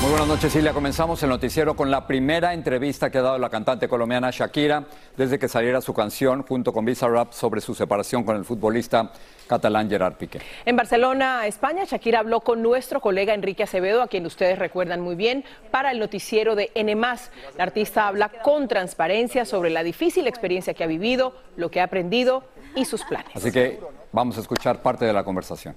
Muy buenas noches, Silvia. Comenzamos el noticiero con la primera entrevista que ha dado la cantante colombiana Shakira desde que saliera su canción junto con Bizarrap sobre su separación con el futbolista catalán Gerard Piqué. En Barcelona, España, Shakira habló con nuestro colega Enrique Acevedo, a quien ustedes recuerdan muy bien, para el noticiero de N+. La artista habla con transparencia sobre la difícil experiencia que ha vivido, lo que ha aprendido y sus planes. Así que vamos a escuchar parte de la conversación.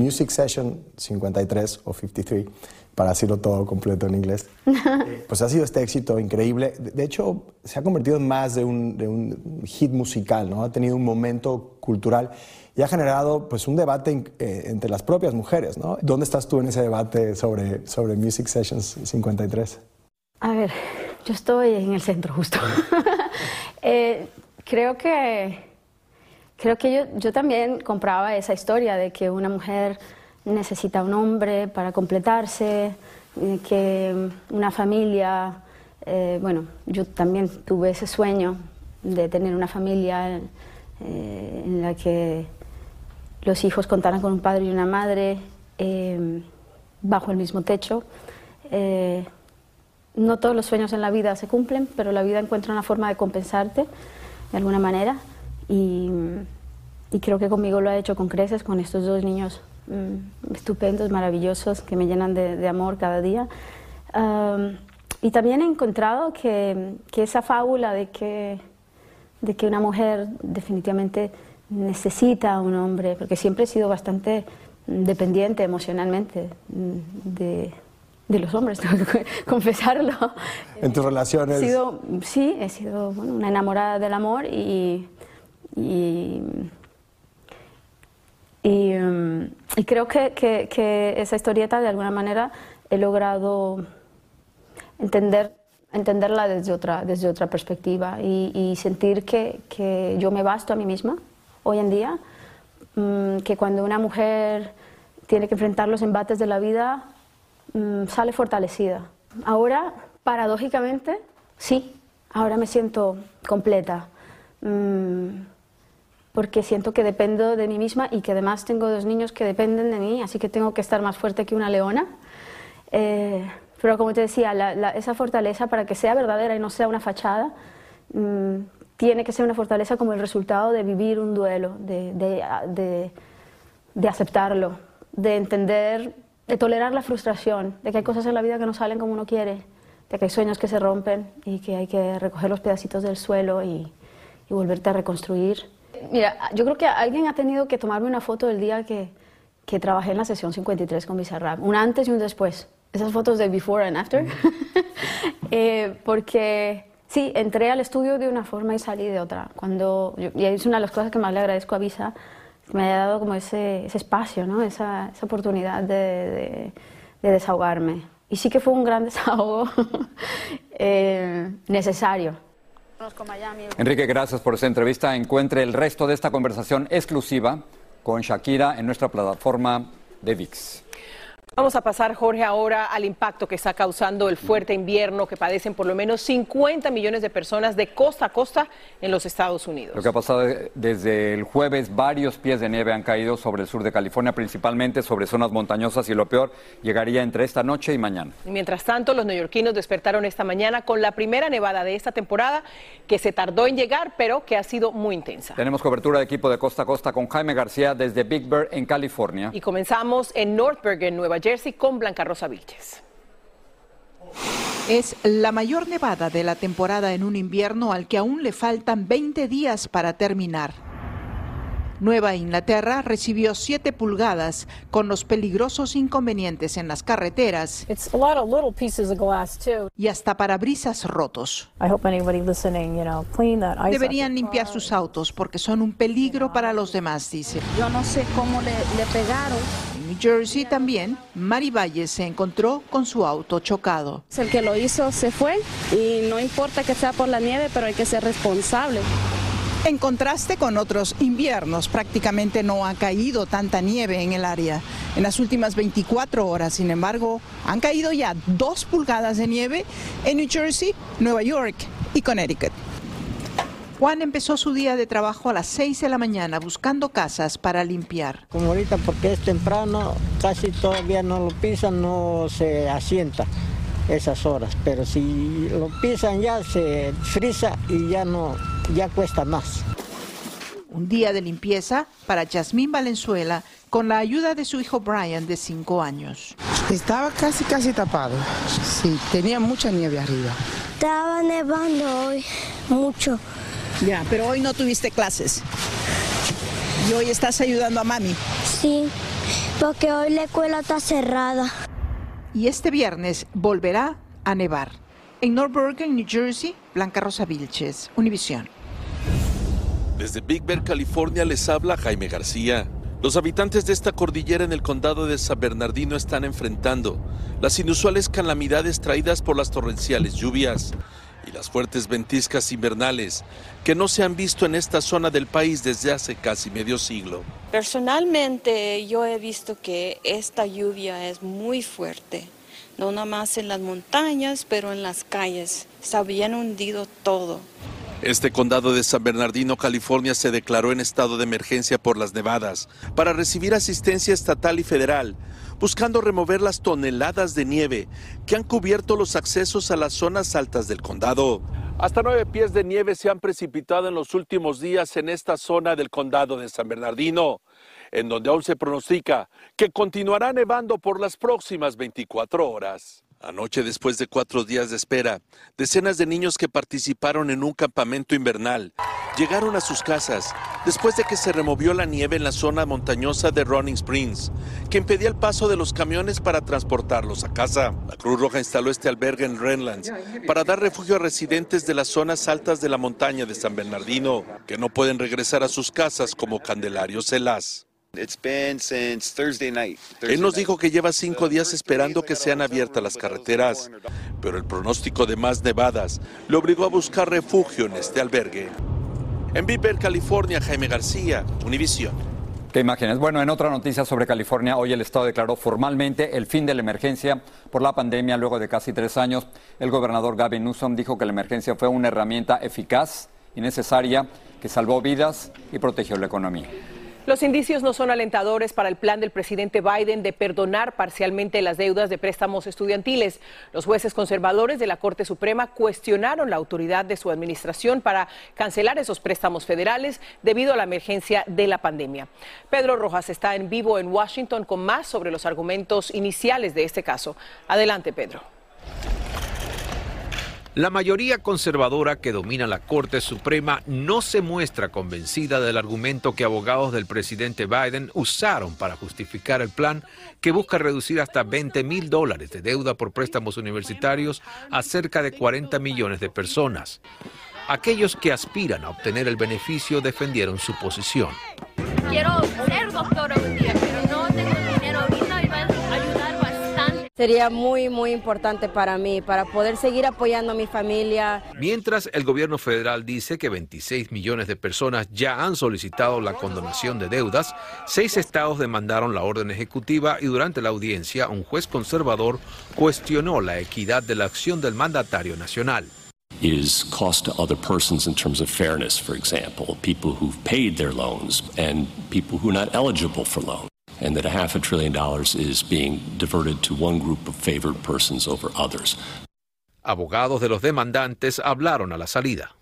Music Session 53 o 53, para decirlo todo completo en inglés, pues ha sido este éxito increíble. De hecho, se ha convertido en más de un, de un hit musical, ¿no? Ha tenido un momento cultural y ha generado pues un debate eh, entre las propias mujeres, ¿no? ¿Dónde estás tú en ese debate sobre, sobre Music Sessions 53? A ver, yo estoy en el centro justo. Eh, creo que, creo que yo, yo también compraba esa historia de que una mujer necesita un hombre para completarse, eh, que una familia, eh, bueno, yo también tuve ese sueño de tener una familia eh, en la que los hijos contaran con un padre y una madre eh, bajo el mismo techo. Eh, no todos los sueños en la vida se cumplen, pero la vida encuentra una forma de compensarte de alguna manera y, y creo que conmigo lo ha hecho con creces, con estos dos niños mm, estupendos, maravillosos, que me llenan de, de amor cada día. Am, y también he encontrado que, que esa fábula de que, de que una mujer definitivamente necesita a un hombre, porque siempre he sido bastante dependiente emocionalmente mm, de, de los hombres, tengo que confesarlo. En tus relaciones... He sido, sí, he sido bueno, una enamorada del amor y, y, y, mm, y creo que, que- que esa historieta de alguna manera he logrado entender, entenderla desde otra, desde otra perspectiva y, y sentir que, que yo me basto a mí misma hoy en día, mm, que cuando una mujer tiene que enfrentar los embates de la vida, mm, sale fortalecida. Ahora, paradójicamente, sí, ahora me siento completa, mm, porque siento que dependo de mí misma y que además tengo dos niños que dependen de mí, así que tengo que estar más fuerte que una leona. Eh, pero como te decía, la- la- esa fortaleza para que sea verdadera y no sea una fachada, mm, tiene que ser una fortaleza como el resultado de vivir un duelo, de, de- de- de aceptarlo, de entender, de tolerar la frustración, de que hay cosas en la vida que no salen como uno quiere, de que hay sueños que se rompen y que hay que recoger los pedacitos del suelo y, y volverte a reconstruir. Mira, yo creo que alguien ha tenido que tomarme una foto del día que, que trabajé en la sesión 53 con Bizarrap, un antes y un después. Esas fotos de before and after. Eh, porque sí, entré al estudio de una forma y salí de otra. Cuando, yo- y es una de las cosas que más le agradezco a Visa, que me haya dado como ese, ese espacio, ¿no? esa, esa oportunidad de, de- de desahogarme. Y sí que fue un gran desahogo eh, necesario. Enrique, gracias por esta entrevista. Encuentre el resto de esta conversación exclusiva con Shakira en nuestra plataforma de VIX. Vamos a pasar, Jorge, ahora al impacto que está causando el fuerte invierno que padecen por lo menos 50 millones de personas de costa a costa en los Estados Unidos. Lo que ha pasado desde el jueves, varios pies de nieve han caído sobre el sur de California, principalmente sobre zonas montañosas y lo peor llegaría entre esta noche y mañana. mientras tanto, los neoyorquinos despertaron esta mañana con la primera nevada de esta temporada que se tardó en llegar, pero que ha sido muy intensa. Tenemos cobertura de equipo de costa a costa con Jaime García desde Big Bear en California. Y comenzamos en Northburg, en Nueva Jersey con Blanca Rosa Vilches. Es la mayor nevada de la temporada en un invierno al que aún le faltan 20 días para terminar. Nueva Inglaterra recibió 7 pulgadas con los peligrosos inconvenientes en las carreteras y hasta parabrisas rotos. Deberían limpiar sus autos porque son un peligro para los demás, dice. Yo no sé cómo le, le pegaron. En New Jersey también, Mari Valle se encontró con su auto chocado. El que lo hizo se fue y no importa que sea por la nieve, pero hay que ser responsable. En contraste con otros inviernos, prácticamente no ha caído tanta nieve en el área. En las últimas 24 horas, sin embargo, han caído ya dos pulgadas de nieve en New Jersey, Nueva York y Connecticut. Juan empezó su día de trabajo a las 6 de la mañana buscando casas para limpiar. Como ahorita porque es temprano, casi todavía no lo pisan, no se asienta esas horas, pero si lo pisan ya se frisa y ya no, ya cuesta más. Un día de limpieza para Yasmín Valenzuela con la ayuda de su hijo Brian de 5 años. Estaba casi casi tapado. Sí, tenía mucha nieve arriba. Estaba nevando hoy mucho. Ya, pero hoy no tuviste clases. Y hoy estás ayudando a mami. Sí, porque hoy la escuela está cerrada y este viernes volverá a nevar. En North Bergen, New Jersey, Blanca Rosa Vilches, Univisión. Desde Big Bear, California, les habla Jaime García. Los habitantes de esta cordillera en el condado de San Bernardino están enfrentando las inusuales calamidades traídas por las torrenciales lluvias y las fuertes ventiscas invernales que no se han visto en esta zona del país desde hace casi medio siglo. Personalmente yo he visto que esta lluvia es muy fuerte, no nada más en las montañas, pero en las calles. Está bien hundido todo. Este condado de San Bernardino, California, se declaró en estado de emergencia por las nevadas para recibir asistencia estatal y federal buscando remover las toneladas de nieve que han cubierto los accesos a las zonas altas del condado. Hasta nueve pies de nieve se han precipitado en los últimos días en esta zona del condado de San Bernardino, en donde aún se pronostica que continuará nevando por las próximas 24 horas. Anoche, después de cuatro días de espera, decenas de niños que participaron en un campamento invernal llegaron a sus casas después de que se removió la nieve en la zona montañosa de Running Springs, que impedía el paso de los camiones para transportarlos a casa. La Cruz Roja instaló este albergue en Renlands para dar refugio a residentes de las zonas altas de la montaña de San Bernardino, que no pueden regresar a sus casas como Candelario Celas. Él nos dijo que lleva cinco días esperando que sean abiertas las carreteras, pero el pronóstico de más nevadas le obligó a buscar refugio en este albergue. En Beaver, California, Jaime García, Univisión. ¿Qué imágenes? Bueno, en otra noticia sobre California, hoy el Estado declaró formalmente el fin de la emergencia por la pandemia luego de casi tres años. El gobernador Gavin Newsom dijo que la emergencia fue una herramienta eficaz y necesaria que salvó vidas y protegió la economía. Los indicios no son alentadores para el plan del presidente Biden de perdonar parcialmente las deudas de préstamos estudiantiles. Los jueces conservadores de la Corte Suprema cuestionaron la autoridad de su administración para cancelar esos préstamos federales debido a la emergencia de la pandemia. Pedro Rojas está en vivo en Washington con más sobre los argumentos iniciales de este caso. Adelante, Pedro. La mayoría conservadora que domina la Corte Suprema no se muestra convencida del argumento que abogados del presidente Biden usaron para justificar el plan que busca reducir hasta 20 mil dólares de deuda por préstamos universitarios a cerca de 40 millones de personas. Aquellos que aspiran a obtener el beneficio defendieron su posición. Quiero Sería muy, muy importante para mí, para poder seguir apoyando a mi familia. Mientras el gobierno federal dice que 26 millones de personas ya han solicitado la condonación de deudas, seis estados demandaron la orden ejecutiva y durante la audiencia un juez conservador cuestionó la equidad de la acción del mandatario nacional. is cost to other persons in terms of fairness, for example, people who've paid their loans and people who are not eligible for loans. And that a half a trillion dollars is being diverted to one group of favored persons over others. Abogados de los demandantes hablaron a la salida.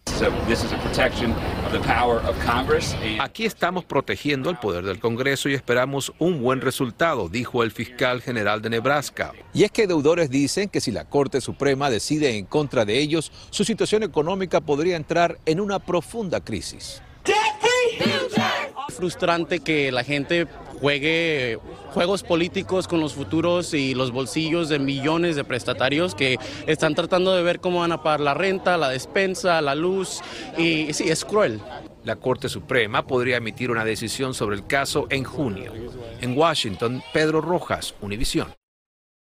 Aquí estamos protegiendo el poder del Congreso y esperamos un buen resultado, dijo el fiscal general de Nebraska. Y es que deudores dicen que si la Corte Suprema decide en contra de ellos, su situación económica podría entrar en una profunda crisis. Frustrante que la gente juegue juegos políticos con los futuros y los bolsillos de millones de prestatarios que están tratando de ver cómo van a pagar la renta, la despensa, la luz y sí, es cruel. La Corte Suprema podría emitir una decisión sobre el caso en junio. En Washington, Pedro Rojas, Univisión.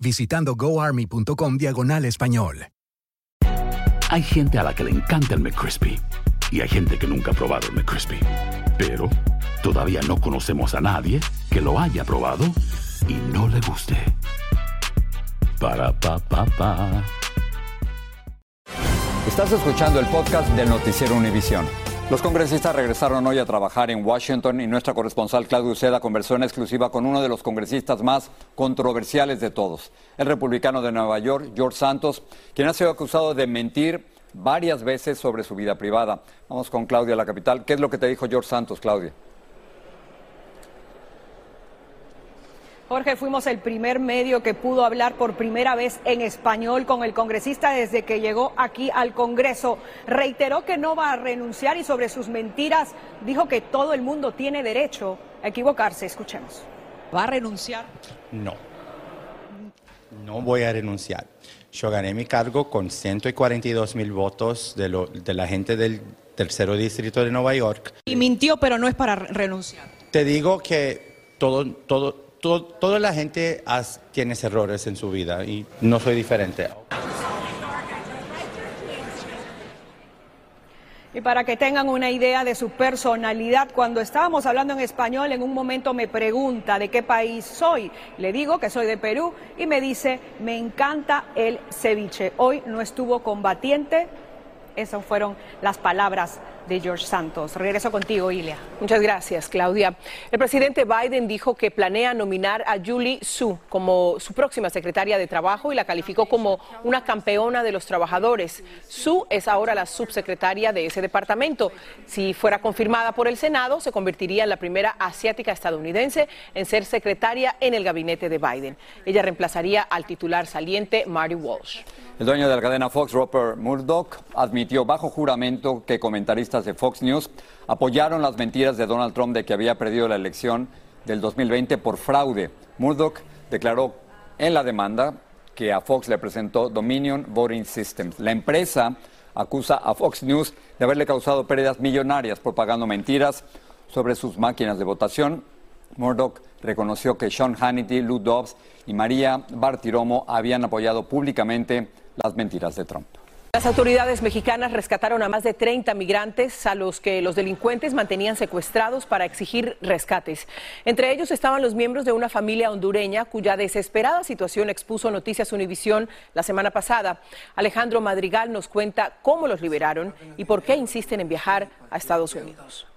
visitando goarmy.com diagonal español. Hay gente a la que le encanta el McCrispy y hay gente que nunca ha probado el McCrispy. Pero todavía no conocemos a nadie que lo haya probado y no le guste. Para pa pa pa. Estás escuchando el podcast del noticiero Univisión. Los congresistas regresaron hoy a trabajar en Washington y nuestra corresponsal Claudio Uceda conversó en exclusiva con uno de los congresistas más controversiales de todos, el republicano de Nueva York, George Santos, quien ha sido acusado de mentir varias veces sobre su vida privada. Vamos con Claudia a la capital. ¿Qué es lo que te dijo George Santos, Claudia? Jorge, fuimos el primer medio que pudo hablar por primera vez en español con el congresista desde que llegó aquí al Congreso. Reiteró que no va a renunciar y sobre sus mentiras dijo que todo el mundo tiene derecho a equivocarse. Escuchemos. ¿Va a renunciar? No, no voy a renunciar. Yo gané mi cargo con 142 mil votos de, lo- de la gente del tercero distrito de Nueva York. Y mintió, pero no es para re- renunciar. Te digo que todo, todo, toda la gente tiene errores en su vida y no soy diferente. Y para que tengan una idea de su personalidad, cuando estábamos hablando en español, en un momento me pregunta de qué país soy. Le digo que soy de Perú y me dice, me encanta el ceviche. Hoy no estuvo combatiente. Esas fueron las palabras de George Santos. Regreso contigo, Ilia. Muchas gracias, Claudia. El presidente Biden dijo que planea nominar a Julie Su como su próxima secretaria de Trabajo y la calificó como una campeona de los trabajadores. Su es ahora la subsecretaria de ese departamento. Si fuera confirmada por el Senado, se convertiría en la primera asiática estadounidense en ser secretaria en el gabinete de Biden. Ella reemplazaría al titular saliente Marty Walsh. El dueño de la cadena Fox, Rupert Murdoch, admitió bajo juramento que comentaristas de Fox News apoyaron las mentiras de Donald Trump de que había perdido la elección del 2020 por fraude. Murdoch declaró en la demanda que a Fox le presentó Dominion Voting Systems. La empresa acusa a Fox News de haberle causado pérdidas millonarias propagando mentiras sobre sus máquinas de votación. Murdoch reconoció que Sean Hannity, Lou Dobbs y María Bartiromo habían apoyado públicamente las mentiras de Trump. Las autoridades mexicanas rescataron a más de 30 migrantes a los que los delincuentes mantenían secuestrados para exigir rescates. Entre ellos estaban los miembros de una familia hondureña cuya desesperada situación expuso Noticias Univisión la semana pasada. Alejandro Madrigal nos cuenta cómo los liberaron y por qué insisten en viajar a Estados Unidos.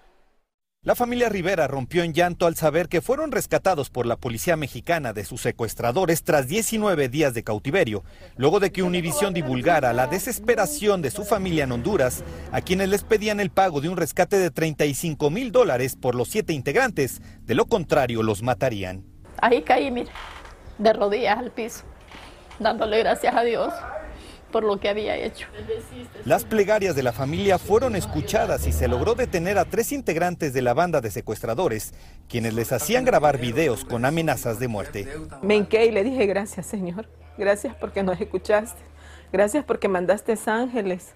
La familia Rivera rompió en llanto al saber que fueron rescatados por la policía mexicana de sus secuestradores tras 19 días de cautiverio, luego de que Univisión divulgara la desesperación de su familia en Honduras, a quienes les pedían el pago de un rescate de 35 mil dólares por los siete integrantes, de lo contrario los matarían. Ahí caí, mire, de rodillas al piso, dándole gracias a Dios por lo que había hecho. Las plegarias de la familia fueron escuchadas y se logró detener a tres integrantes de la banda de secuestradores, quienes les hacían grabar videos con amenazas de muerte. Me hinqué y le dije gracias, Señor. Gracias porque nos escuchaste. Gracias porque mandaste ángeles.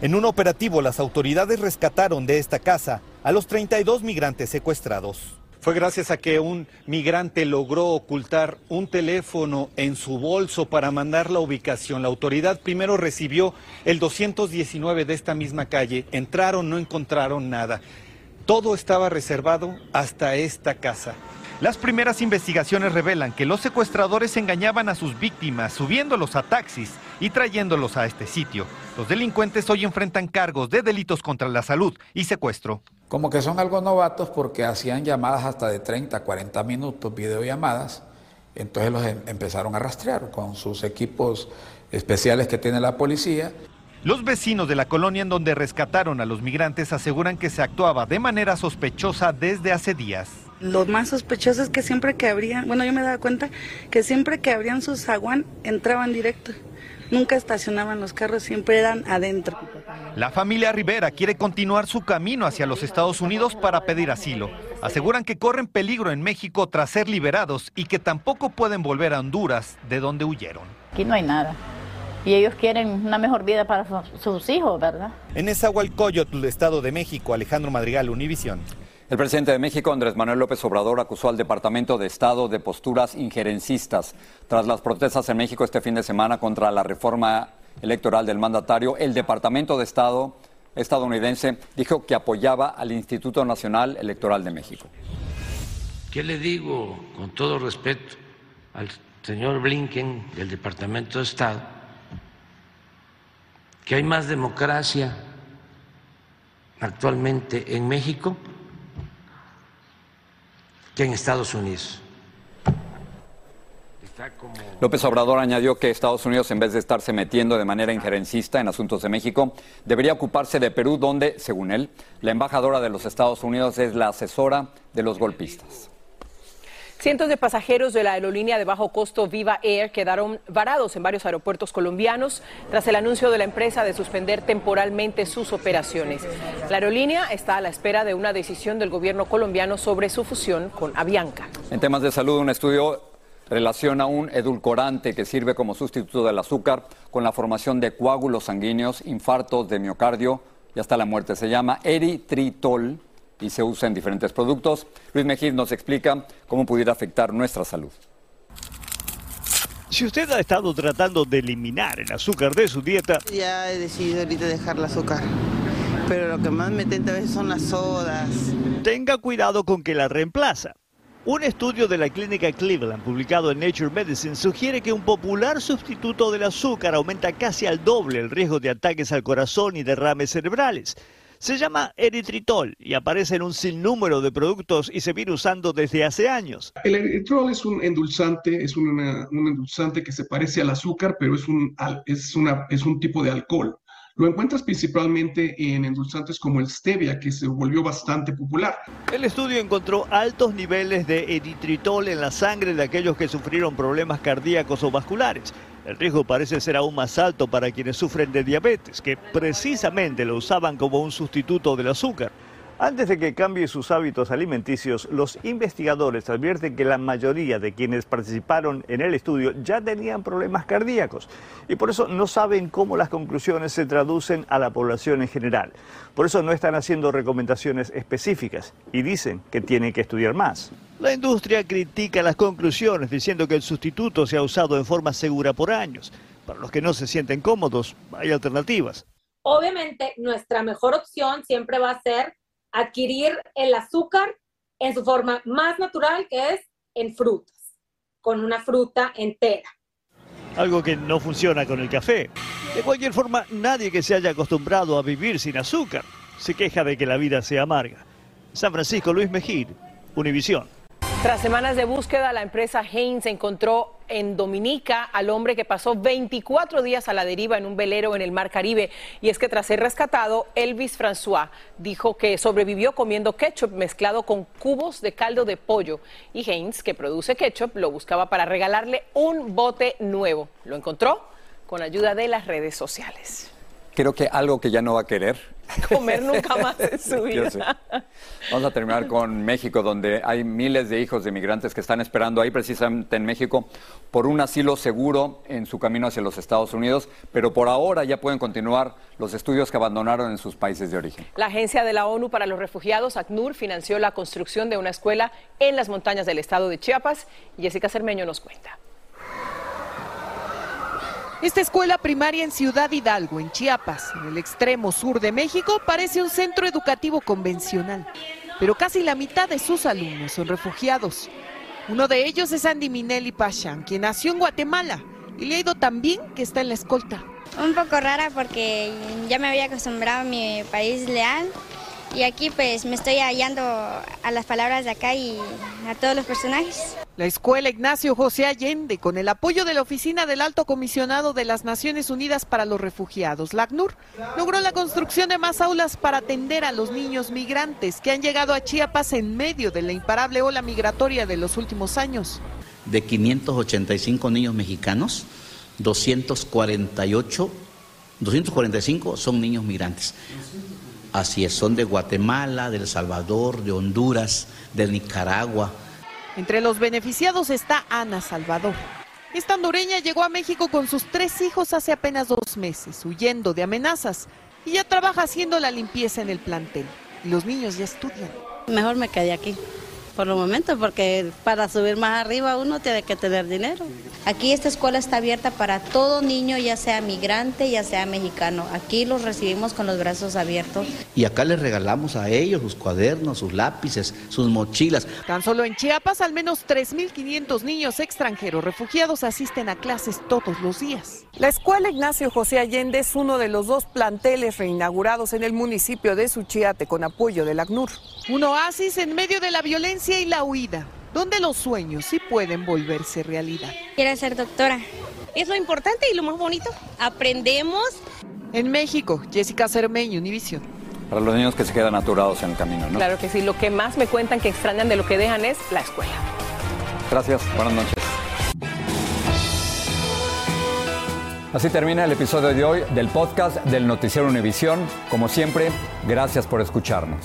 En un operativo, las autoridades rescataron de esta casa a los 32 migrantes secuestrados. Fue gracias a que un migrante logró ocultar un teléfono en su bolso para mandar la ubicación. La autoridad primero recibió el 219 de esta misma calle. Entraron, no encontraron nada. Todo estaba reservado hasta esta casa. Las primeras investigaciones revelan que los secuestradores engañaban a sus víctimas subiéndolos a taxis y trayéndolos a este sitio. Los delincuentes hoy enfrentan cargos de delitos contra la salud y secuestro. Como que son algo novatos porque hacían llamadas hasta de 30, 40 minutos, videollamadas. Entonces los em- empezaron a rastrear con sus equipos especiales que tiene la policía. Los vecinos de la colonia en donde rescataron a los migrantes aseguran que se actuaba de manera sospechosa desde hace días. Lo más sospechoso es que siempre que abrían, bueno, yo me daba cuenta que siempre que abrían su zaguán entraban directo. Nunca estacionaban los carros, siempre eran adentro. La familia Rivera quiere continuar su camino hacia los Estados Unidos para pedir asilo. Aseguran que corren peligro en México tras ser liberados y que tampoco pueden volver a Honduras, de donde huyeron. Aquí no hay nada. Y ellos quieren una mejor vida para su- sus hijos, ¿verdad? En Nezahualcóyotl, Estado de México, Alejandro Madrigal, Univisión. El presidente de México, Andrés Manuel López Obrador, acusó al Departamento de Estado de posturas injerencistas. Tras las protestas en México este fin de semana contra la reforma electoral del mandatario, el Departamento de Estado estadounidense dijo que apoyaba al Instituto Nacional Electoral de México. ¿Qué le digo con todo respeto al señor Blinken del Departamento de Estado? Que hay más democracia actualmente en México en Estados Unidos. López Obrador añadió que Estados Unidos, en vez de estarse metiendo de manera injerencista en asuntos de México, debería ocuparse de Perú, donde, según él, la embajadora de los Estados Unidos es la asesora de los golpistas. Cientos de pasajeros de la aerolínea de bajo costo Viva Air quedaron varados en varios aeropuertos colombianos tras el anuncio de la empresa de suspender temporalmente sus operaciones. La aerolínea está a la espera de una decisión del gobierno colombiano sobre su fusión con Avianca. En temas de salud, un estudio relaciona un edulcorante que sirve como sustituto del azúcar con la formación de coágulos sanguíneos, infartos de miocardio y hasta la muerte. Se llama eritritol y se usa en diferentes productos. Luis Mejía nos explica cómo pudiera afectar nuestra salud. Si usted ha estado tratando de eliminar el azúcar de su dieta, Ya he decidido ahorita dejar el azúcar, pero lo que más me tenta a veces son las sodas. tenga cuidado con que la reemplaza. Un estudio de la clínica Cleveland publicado en Nature Medicine sugiere que un popular sustituto del azúcar aumenta casi al doble el riesgo de ataques al corazón y derrames cerebrales. Se llama eritritol y aparece en un sinnúmero de productos y se viene usando desde hace años. El eritritol es un endulzante, es una- un endulzante que se parece al azúcar, pero es un, es una, es un tipo de alcohol. Lo encuentras principalmente en endulzantes como el stevia, que se volvió bastante popular. El estudio encontró altos niveles de eritritol en la sangre de aquellos que sufrieron problemas cardíacos o vasculares. El riesgo parece ser aún más alto para quienes sufren de diabetes, que precisamente lo usaban como un sustituto del azúcar. Antes de que cambie sus hábitos alimenticios, los investigadores advierten que la mayoría de quienes participaron en el estudio ya tenían problemas cardíacos y por eso no saben cómo las conclusiones se traducen a la población en general. Por eso no están haciendo recomendaciones específicas y dicen que tienen que estudiar más. La industria critica las conclusiones diciendo que el sustituto se ha usado en forma segura por años. Para los que no se sienten cómodos, hay alternativas. Obviamente, nuestra mejor opción siempre va a ser adquirir el azúcar en su forma más natural, que es en frutas, con una fruta entera. Algo que no funciona con el café. De cualquier forma, nadie que se haya acostumbrado a vivir sin azúcar se queja de que la vida sea amarga. San Francisco, Luis Mejir, Univisión. Tras semanas de búsqueda, la empresa Haynes encontró en Dominica al hombre que pasó 24 días a la deriva en un velero en el Mar Caribe. Y es que tras ser rescatado, Elvis François dijo que sobrevivió comiendo ketchup mezclado con cubos de caldo de pollo. Y Haynes, que produce ketchup, lo buscaba para regalarle un bote nuevo. Lo encontró con ayuda de las redes sociales. Creo que algo que ya no va a querer comer nunca más en su vida. Vamos a terminar con México, donde hay miles de hijos de migrantes que están esperando ahí precisamente en México por un asilo seguro en su camino hacia los Estados Unidos, pero por ahora ya pueden continuar los estudios que abandonaron en sus países de origen. La Agencia de la ONU para los Refugiados, ACNUR, financió la construcción de una escuela en las montañas del estado de Chiapas. Jessica Cermeño nos cuenta. Esta escuela primaria en Ciudad Hidalgo, en Chiapas, en el extremo sur de México, parece un centro educativo convencional, pero casi la mitad de sus alumnos son refugiados. Uno de ellos es Andy Minelli Pachan, quien nació en Guatemala y le ha ido tan bien que está en la escolta. Un poco rara porque ya me había acostumbrado a mi país leal y aquí pues me estoy hallando a las palabras de acá y a todos los personajes. La escuela Ignacio José Allende, con el apoyo de la Oficina del Alto Comisionado de las Naciones Unidas para los Refugiados, la ACNUR, logró la construcción de más aulas para atender a los niños migrantes que han llegado a Chiapas en medio de la imparable ola migratoria de los últimos años. De 585 niños mexicanos, 248, 245 son niños migrantes. Así es, son de Guatemala, de El Salvador, de Honduras, de Nicaragua. Entre los beneficiados está Ana Salvador. Esta hondureña llegó a México con sus tres hijos hace apenas dos meses, huyendo de amenazas, y ya trabaja haciendo la limpieza en el plantel. Y los niños ya estudian. Mejor me quedé aquí por los momentos, porque para subir más arriba uno tiene que tener dinero. Aquí esta escuela está abierta para todo niño, ya sea migrante, ya sea mexicano. Aquí los recibimos con los brazos abiertos. Y acá les regalamos a ellos sus cuadernos, sus lápices, sus mochilas. Tan solo en Chiapas, al menos 3.500 niños extranjeros refugiados asisten a clases todos los días. La escuela Ignacio José Allende es uno de los dos planteles reinaugurados en el municipio de Suchiate con apoyo del ACNUR. Un oasis en medio de la violencia y la huida, donde los sueños sí pueden volverse realidad. Quiero ser doctora. Es lo importante y lo más bonito. Aprendemos. En México, Jessica Cermeño, Univision. Para los niños que se quedan aturados en el camino, ¿no? Claro que sí. Lo que más me cuentan que extrañan de lo que dejan es la escuela. Gracias. Buenas noches. Así termina el episodio de hoy del podcast del Noticiero Univisión. Como siempre, gracias por escucharnos.